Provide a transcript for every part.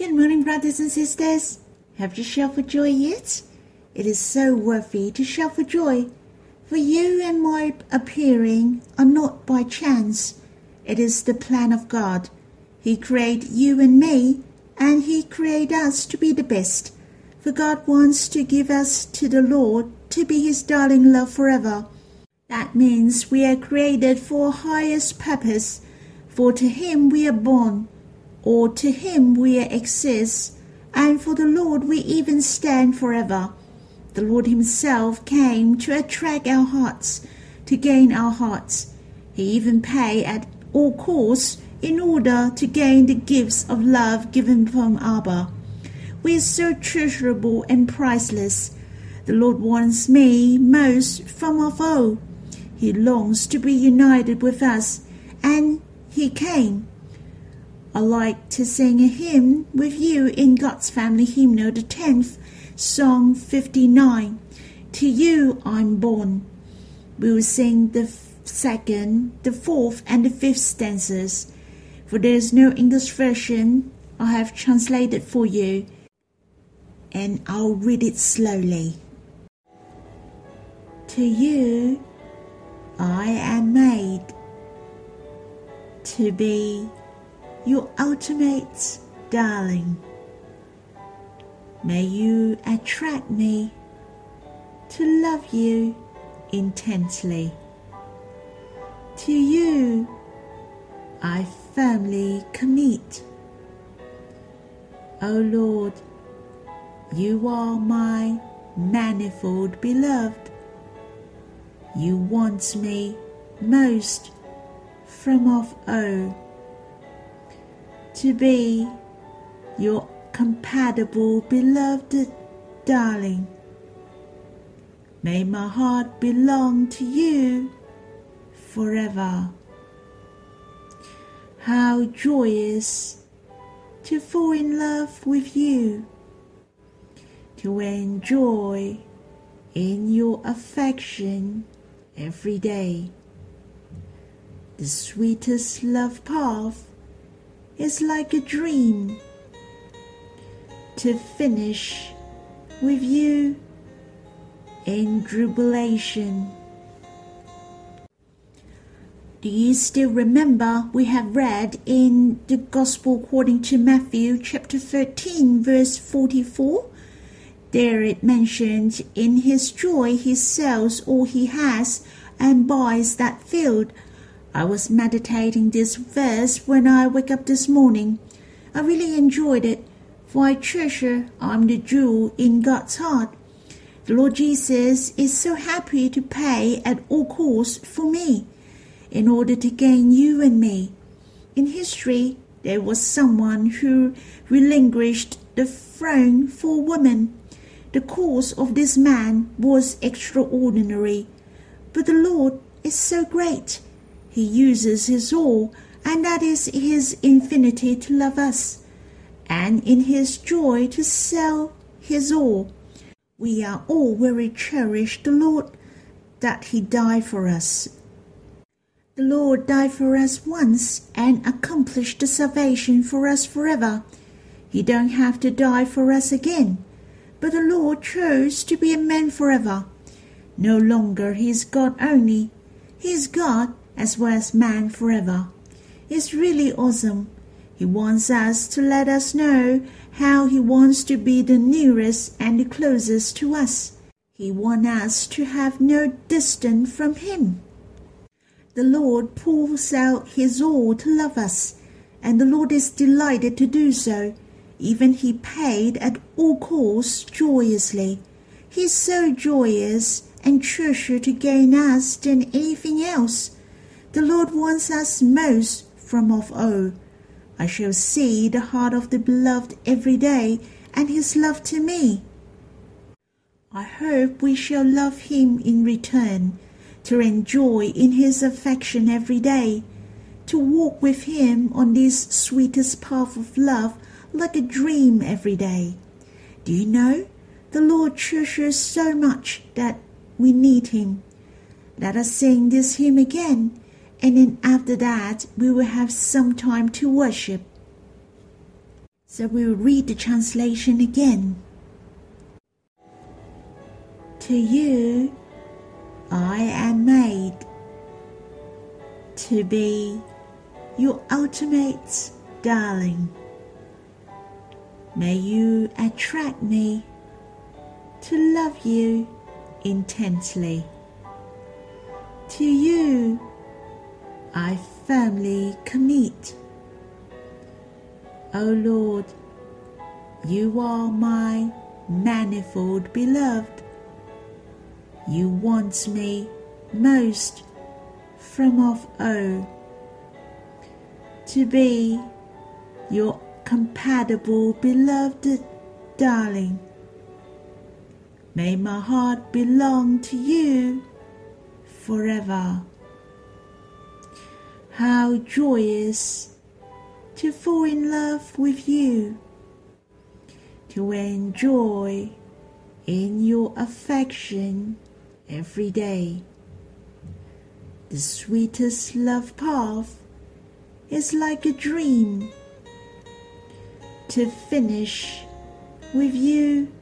Good morning, brothers and sisters. Have you shouted for joy yet? It is so worthy to shout for joy, for you and my appearing are not by chance. It is the plan of God. He created you and me, and He created us to be the best. For God wants to give us to the Lord to be His darling love forever. That means we are created for a highest purpose, for to Him we are born or to him we exist, and for the Lord we even stand forever. The Lord himself came to attract our hearts, to gain our hearts. He even paid at all costs in order to gain the gifts of love given from Abba. We are so treasurable and priceless. The Lord wants me most from of all. He longs to be united with us, and He came I like to sing a hymn with you in God's Family Hymnal, the 10th, Song 59. To you I'm born. We will sing the second, the fourth, and the fifth stanzas. For there is no English version, I have translated for you, and I'll read it slowly. To you I am made to be your ultimate darling. May you attract me to love you intensely. To you, I firmly commit. O Lord, you are my manifold beloved. You want me most from of all to be your compatible beloved darling. May my heart belong to you forever. How joyous to fall in love with you, to enjoy in your affection every day. The sweetest love path is like a dream to finish with you in jubilation. Do you still remember we have read in the Gospel according to Matthew chapter 13 verse 44? There it mentions in his joy he sells all he has and buys that field I was meditating this verse when I wake up this morning. I really enjoyed it, for I treasure I'm the jewel in God's heart. The Lord Jesus is so happy to pay at all costs for me, in order to gain you and me. In history, there was someone who relinquished the throne for a woman. The cause of this man was extraordinary, but the Lord is so great he uses his all, and that is his infinity to love us, and in his joy to sell his all. We are all very cherished the Lord that he died for us. The Lord died for us once and accomplished the salvation for us forever. He don't have to die for us again. But the Lord chose to be a man forever. No longer he is God only. He is God as well as man forever. It's really awesome. He wants us to let us know how he wants to be the nearest and the closest to us. He wants us to have no distance from him. The Lord pours out his all to love us, and the Lord is delighted to do so. Even he paid at all costs joyously. He is so joyous and treasure to gain us than anything else. The Lord wants us most from of all. I shall see the heart of the beloved every day and his love to me. I hope we shall love him in return, to enjoy in his affection every day, to walk with him on this sweetest path of love like a dream every day. Do you know? The Lord treasures so much that we need him. Let us sing this hymn again and then after that we will have some time to worship. So we'll read the translation again. To you, I am made to be your ultimate darling. May you attract me to love you intensely. To you, I firmly commit. O Lord, you are my manifold beloved. You want me most from of all to be your compatible beloved darling. May my heart belong to you forever. How joyous to fall in love with you, to enjoy in your affection every day. The sweetest love path is like a dream. To finish with you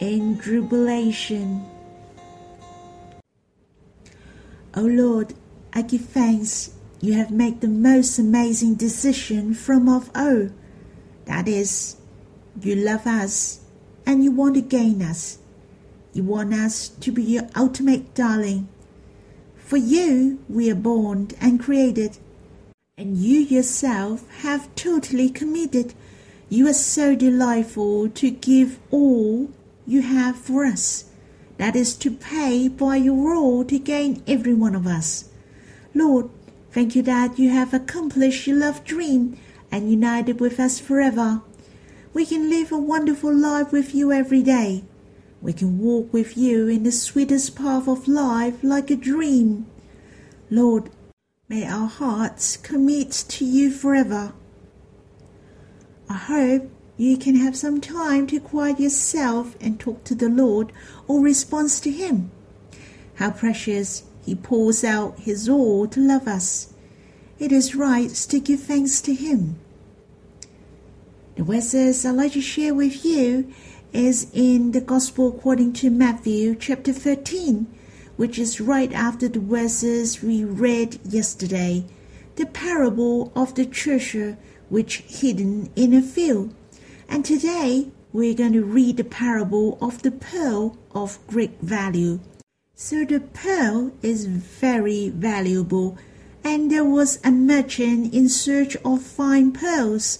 in jubilation. O Lord, I give thanks you have made the most amazing decision from of all. That is, you love us and you want to gain us. You want us to be your ultimate darling. For you we are born and created, and you yourself have totally committed. You are so delightful to give all you have for us that is to pay by your all to gain every one of us. Lord, thank you that you have accomplished your love dream and united with us forever. We can live a wonderful life with you every day. We can walk with you in the sweetest path of life like a dream. Lord, may our hearts commit to you forever. I hope you can have some time to quiet yourself and talk to the Lord or respond to Him. How precious He pours out His all to love us. It is right to give thanks to Him. The verses I'd like to share with you is in the Gospel according to Matthew chapter 13, which is right after the verses we read yesterday, the parable of the treasure which hidden in a field. And today we're going to read the parable of the pearl of great value. So the pearl is very valuable, and there was a merchant in search of fine pearls.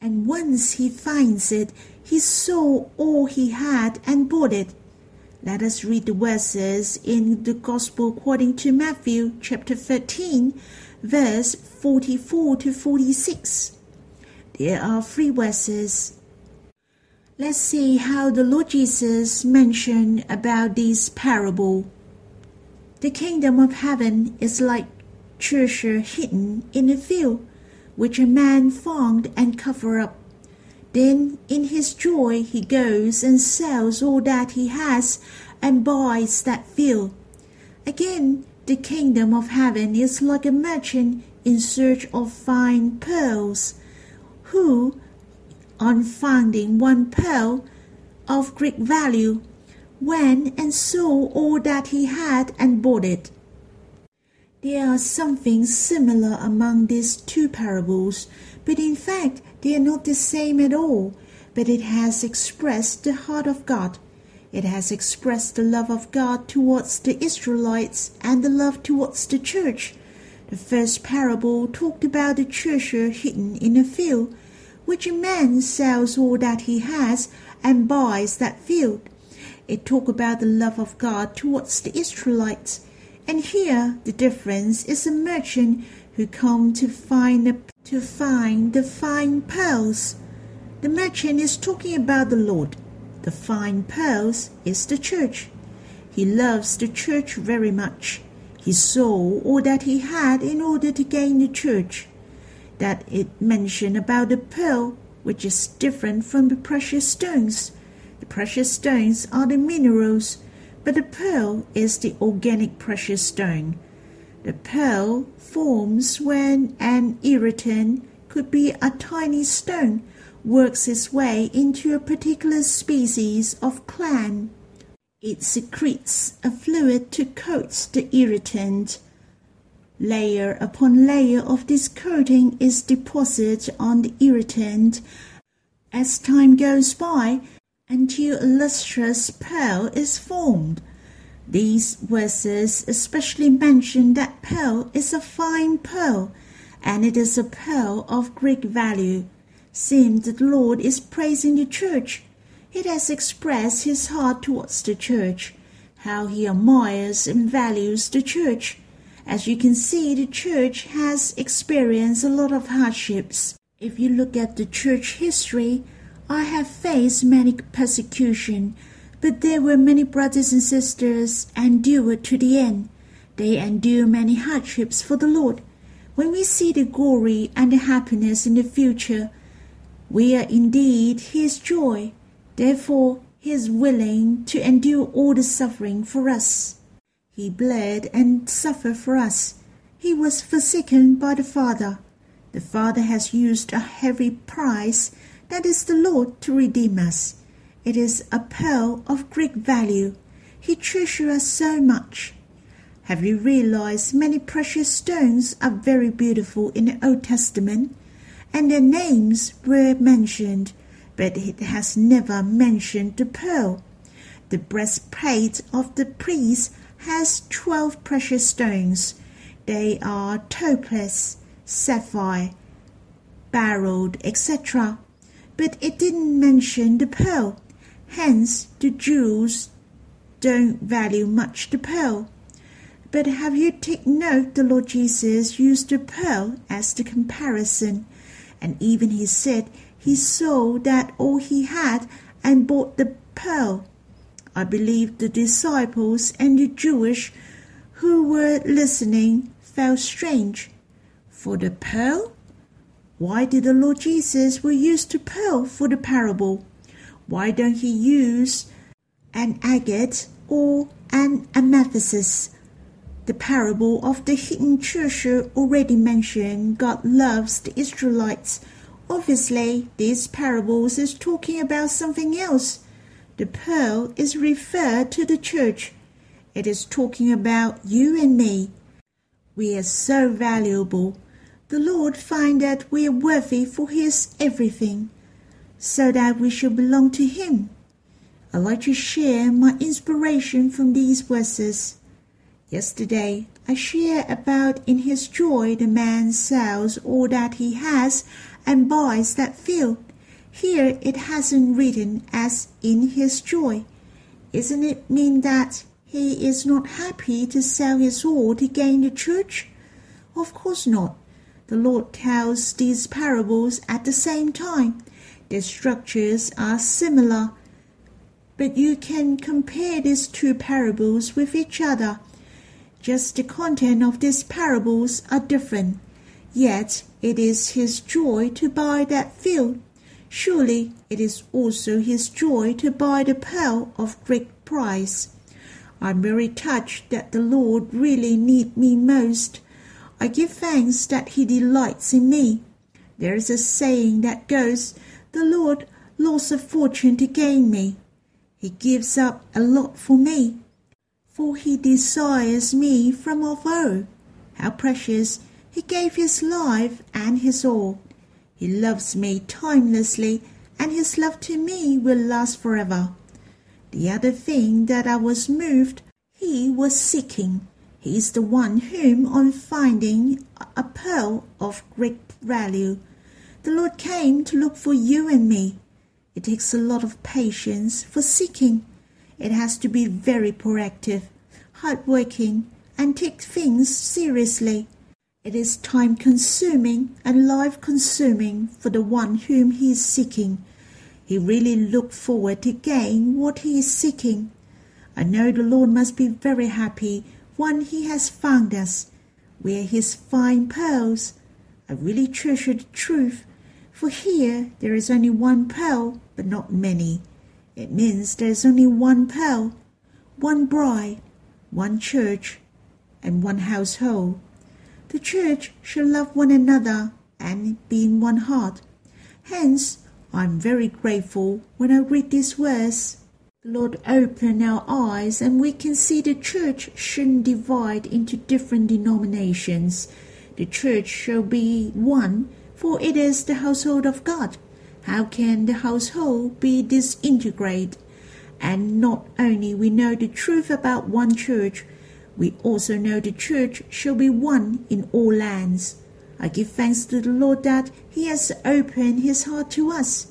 And once he finds it, he sold all he had and bought it. Let us read the verses in the Gospel according to Matthew chapter 13, verse 44 to 46. There are three verses. Let's see how the Lord Jesus mentioned about this parable. The kingdom of heaven is like treasure hidden in a field, which a man found and covered up. Then in his joy he goes and sells all that he has and buys that field. Again, the kingdom of heaven is like a merchant in search of fine pearls, who on finding one pearl of great value, went and sold all that he had and bought it. There are something similar among these two parables, but in fact they are not the same at all. But it has expressed the heart of God. It has expressed the love of God towards the Israelites and the love towards the church. The first parable talked about the treasure hidden in a field, which a man sells all that he has and buys that field. It talk about the love of God towards the Israelites. And here the difference is a merchant who come to find the, to find the fine pearls. The merchant is talking about the Lord. The fine pearls is the church. He loves the church very much. He sold all that he had in order to gain the church that it mentioned about the pearl, which is different from the precious stones. The precious stones are the minerals, but the pearl is the organic precious stone. The pearl forms when an irritant could be a tiny stone works its way into a particular species of clam. It secretes a fluid to coat the irritant. Layer upon layer of this coating is deposited on the irritant as time goes by until a lustrous pearl is formed. These verses especially mention that pearl is a fine pearl, and it is a pearl of great value. Seems that the Lord is praising the church. It has expressed his heart towards the church, how he admires and values the church. As you can see, the church has experienced a lot of hardships. If you look at the church history, I have faced many persecution, but there were many brothers and sisters endured to the end. They endure many hardships for the Lord. When we see the glory and the happiness in the future, we are indeed his joy. Therefore, he is willing to endure all the suffering for us. He bled and suffered for us. He was forsaken by the Father. The Father has used a heavy price, that is the Lord, to redeem us. It is a pearl of great value. He treasures us so much. Have you realized many precious stones are very beautiful in the Old Testament? and their names were mentioned, but it has never mentioned the pearl. The breastplate of the priest has twelve precious stones. They are topaz, sapphire, beryl, etc. But it didn't mention the pearl. Hence, the Jews don't value much the pearl. But have you taken note the Lord Jesus used the pearl as the comparison? and even he said he sold that all he had and bought the pearl. I believe the disciples and the Jewish who were listening felt strange. For the pearl? Why did the Lord Jesus will use the pearl for the parable? Why don't he use an agate or an amethyst? The parable of the hidden treasure already mentioned, God loves the Israelites. Obviously, these parables is talking about something else. The pearl is referred to the church. It is talking about you and me. We are so valuable. The Lord find that we are worthy for His everything, so that we shall belong to Him. I'd like to share my inspiration from these verses. Yesterday, I shared about in his joy the man sells all that he has and buys that field. Here it hasn't written as in his joy. Isn't it mean that he is not happy to sell his all to gain the church? Of course not. The Lord tells these parables at the same time. Their structures are similar, but you can compare these two parables with each other just the content of these parables are different. Yet it is his joy to buy that field. Surely it is also his joy to buy the pearl of great price. I'm very touched that the Lord really need me most. I give thanks that he delights in me. There is a saying that goes, The Lord lost a fortune to gain me. He gives up a lot for me for he desires me from of old. How precious! He gave his life and his all. He loves me timelessly, and his love to me will last forever. The other thing that I was moved, he was seeking. He is the one whom, on finding a pearl of great value, the Lord came to look for you and me. It takes a lot of patience for seeking. It has to be very proactive, hardworking, and take things seriously. It is time consuming and life consuming for the one whom he is seeking. He really looked forward to gain what he is seeking. I know the Lord must be very happy when he has found us. We are his fine pearls. I really treasure the truth, for here there is only one pearl, but not many. It means there is only one pearl, one bride, one church, and one household. The church shall love one another and be in one heart. Hence, I'm very grateful when I read this verse. The Lord open our eyes and we can see the church shouldn't divide into different denominations. The church shall be one, for it is the household of God. How can the household be disintegrated? And not only we know the truth about one church, we also know the church shall be one in all lands. I give thanks to the Lord that He has opened His heart to us.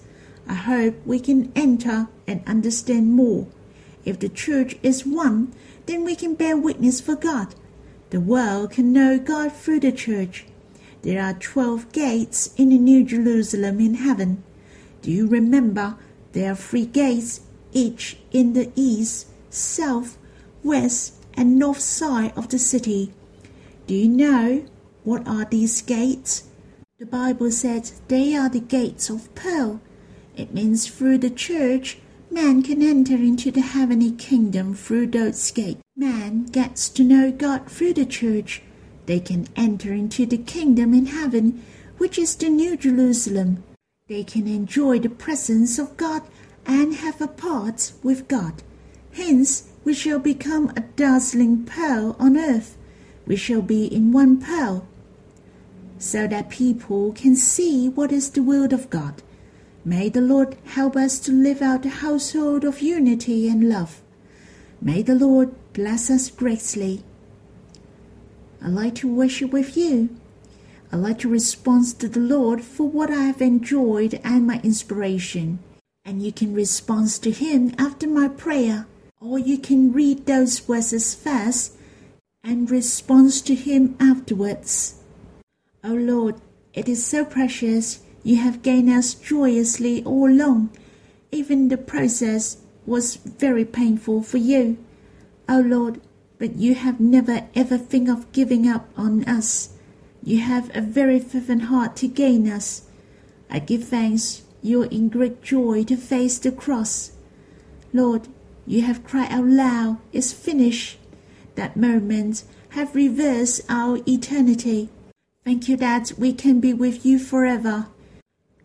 I hope we can enter and understand more. If the church is one, then we can bear witness for God. The world can know God through the church. There are twelve gates in the New Jerusalem in heaven. Do you remember there are three gates each in the east, south, west, and north side of the city. Do you know what are these gates? The Bible says they are the gates of pearl. It means through the church, man can enter into the heavenly kingdom through those gates. Man gets to know God through the church. They can enter into the kingdom in heaven, which is the New Jerusalem. They can enjoy the presence of God and have a part with God. Hence, we shall become a dazzling pearl on earth. We shall be in one pearl, so that people can see what is the will of God. May the Lord help us to live out the household of unity and love. May the Lord bless us greatly. I'd like to worship with you. I'd like to respond to the Lord for what I have enjoyed and my inspiration and you can respond to Him after my prayer, or you can read those verses first and respond to Him afterwards. O oh Lord, it is so precious you have gained us joyously all along. Even the process was very painful for you. O oh Lord, but you have never ever think of giving up on us. You have a very fervent heart to gain us. I give thanks you're in great joy to face the cross. Lord, you have cried out loud, It's finished. That moment have reversed our eternity. Thank you that we can be with you forever.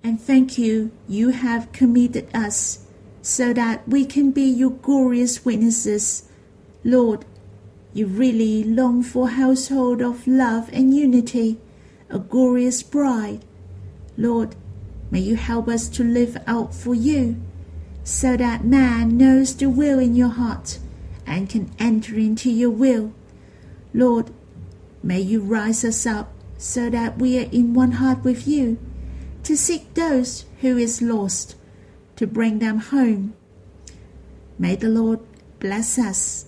And thank you, you have committed us so that we can be your glorious witnesses. Lord, you really long for a household of love and unity, a glorious bride. Lord, May you help us to live out for you, so that man knows the will in your heart and can enter into your will. Lord, may you rise us up so that we are in one heart with you, to seek those who is lost, to bring them home. May the Lord bless us.